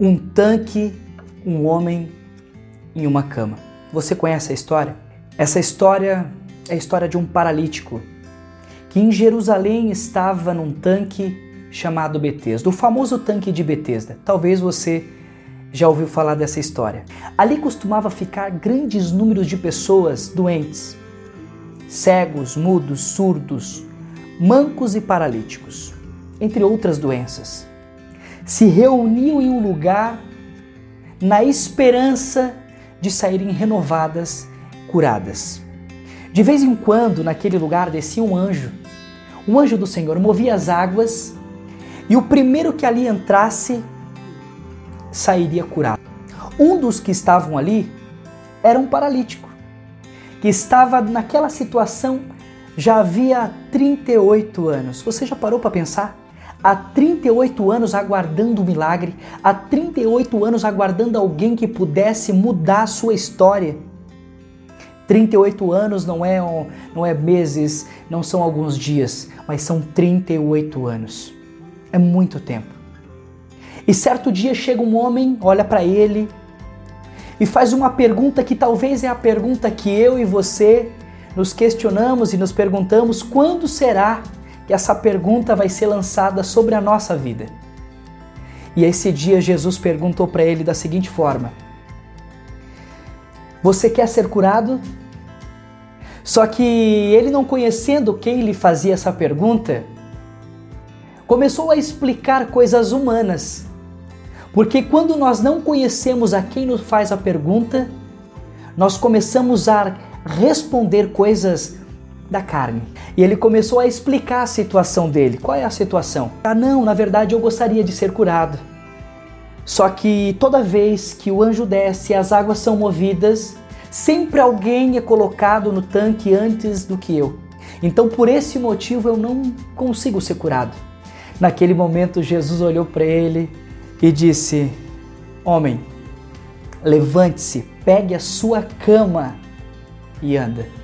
um tanque, um homem em uma cama. Você conhece a história? Essa história é a história de um paralítico que em Jerusalém estava num tanque chamado Betesda, o famoso tanque de Betesda. Talvez você já ouviu falar dessa história. Ali costumava ficar grandes números de pessoas doentes, cegos, mudos, surdos, mancos e paralíticos, entre outras doenças se reuniam em um lugar na esperança de saírem renovadas, curadas. De vez em quando, naquele lugar descia um anjo. Um anjo do Senhor movia as águas e o primeiro que ali entrasse sairia curado. Um dos que estavam ali era um paralítico, que estava naquela situação já havia 38 anos. Você já parou para pensar? Há 38 anos aguardando o um milagre, há 38 anos aguardando alguém que pudesse mudar a sua história. 38 anos não é, não é meses, não são alguns dias, mas são 38 anos. É muito tempo. E certo dia chega um homem, olha para ele e faz uma pergunta que talvez é a pergunta que eu e você nos questionamos e nos perguntamos: quando será que essa pergunta vai ser lançada sobre a nossa vida. E esse dia Jesus perguntou para ele da seguinte forma: Você quer ser curado? Só que ele, não conhecendo quem lhe fazia essa pergunta, começou a explicar coisas humanas. Porque quando nós não conhecemos a quem nos faz a pergunta, nós começamos a responder coisas da carne. E ele começou a explicar a situação dele. Qual é a situação? Ah, não, na verdade eu gostaria de ser curado. Só que toda vez que o anjo desce e as águas são movidas, sempre alguém é colocado no tanque antes do que eu. Então, por esse motivo, eu não consigo ser curado. Naquele momento, Jesus olhou para ele e disse: Homem, levante-se, pegue a sua cama e anda.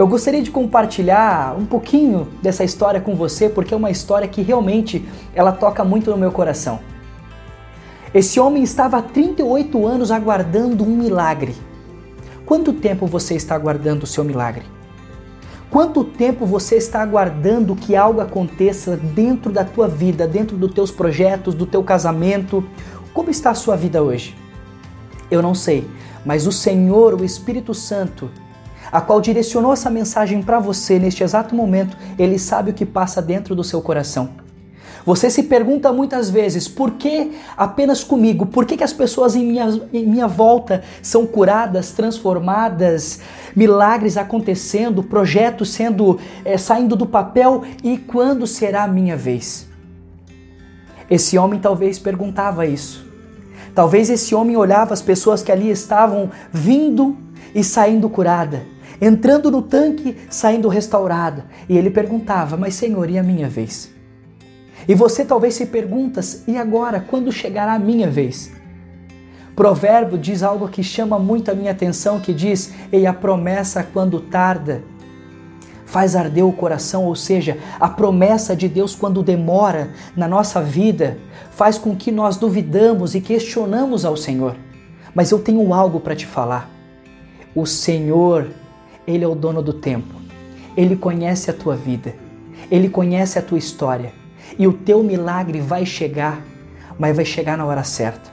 Eu gostaria de compartilhar um pouquinho dessa história com você, porque é uma história que realmente ela toca muito no meu coração. Esse homem estava há 38 anos aguardando um milagre. Quanto tempo você está aguardando o seu milagre? Quanto tempo você está aguardando que algo aconteça dentro da tua vida, dentro dos teus projetos, do teu casamento? Como está a sua vida hoje? Eu não sei, mas o Senhor, o Espírito Santo, a qual direcionou essa mensagem para você neste exato momento, ele sabe o que passa dentro do seu coração. Você se pergunta muitas vezes por que apenas comigo? Por que, que as pessoas em minha, em minha volta são curadas, transformadas, milagres acontecendo, projetos sendo é, saindo do papel e quando será a minha vez? Esse homem talvez perguntava isso. Talvez esse homem olhava as pessoas que ali estavam vindo e saindo curada entrando no tanque, saindo restaurada. E ele perguntava: Mas Senhor, e a minha vez? E você talvez se pergunta: E agora, quando chegará a minha vez? Provérbio diz algo que chama muito a minha atenção, que diz: "E a promessa quando tarda faz arder o coração", ou seja, a promessa de Deus quando demora na nossa vida faz com que nós duvidamos e questionamos ao Senhor. Mas eu tenho algo para te falar. O Senhor ele é o dono do tempo. Ele conhece a tua vida. Ele conhece a tua história. E o teu milagre vai chegar, mas vai chegar na hora certa.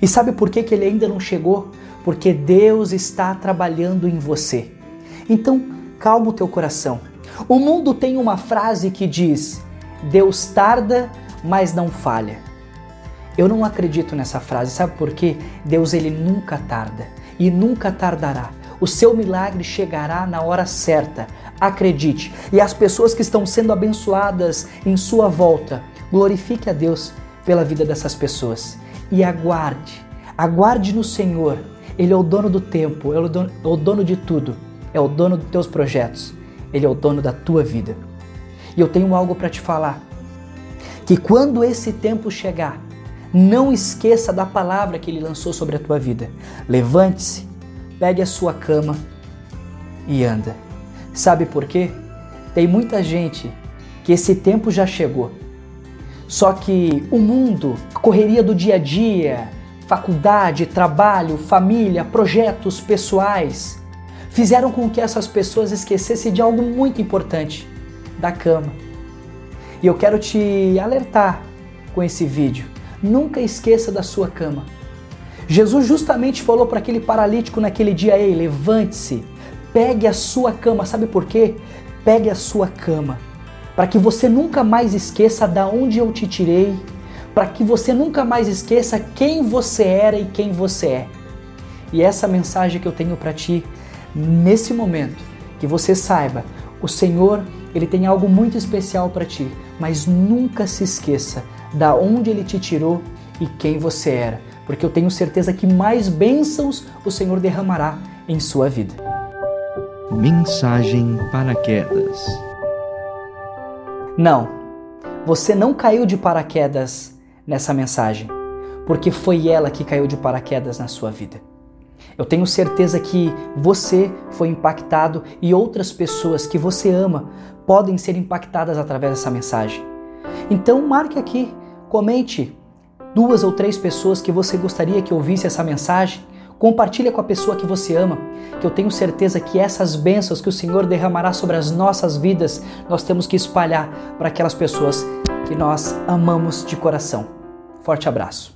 E sabe por que, que ele ainda não chegou? Porque Deus está trabalhando em você. Então, calma o teu coração. O mundo tem uma frase que diz: Deus tarda, mas não falha. Eu não acredito nessa frase, sabe por quê? Deus ele nunca tarda e nunca tardará. O seu milagre chegará na hora certa. Acredite. E as pessoas que estão sendo abençoadas em sua volta, glorifique a Deus pela vida dessas pessoas. E aguarde. Aguarde no Senhor. Ele é o dono do tempo, ele é o dono de tudo. É o dono dos teus projetos. Ele é o dono da tua vida. E eu tenho algo para te falar. Que quando esse tempo chegar, não esqueça da palavra que ele lançou sobre a tua vida. Levante-se pegue a sua cama e anda. Sabe por quê? Tem muita gente que esse tempo já chegou. Só que o mundo, a correria do dia a dia, faculdade, trabalho, família, projetos pessoais, fizeram com que essas pessoas esquecessem de algo muito importante: da cama. E eu quero te alertar com esse vídeo. Nunca esqueça da sua cama. Jesus justamente falou para aquele paralítico naquele dia: Ei, levante-se, pegue a sua cama. Sabe por quê? Pegue a sua cama, para que você nunca mais esqueça da onde eu te tirei, para que você nunca mais esqueça quem você era e quem você é. E essa mensagem que eu tenho para ti nesse momento, que você saiba, o Senhor, ele tem algo muito especial para ti, mas nunca se esqueça da onde ele te tirou e quem você era, porque eu tenho certeza que mais bênçãos o Senhor derramará em sua vida. Mensagem paraquedas. Não, você não caiu de paraquedas nessa mensagem, porque foi ela que caiu de paraquedas na sua vida. Eu tenho certeza que você foi impactado e outras pessoas que você ama podem ser impactadas através dessa mensagem. Então marque aqui, comente duas ou três pessoas que você gostaria que ouvisse essa mensagem. Compartilha com a pessoa que você ama, que eu tenho certeza que essas bênçãos que o Senhor derramará sobre as nossas vidas, nós temos que espalhar para aquelas pessoas que nós amamos de coração. Forte abraço.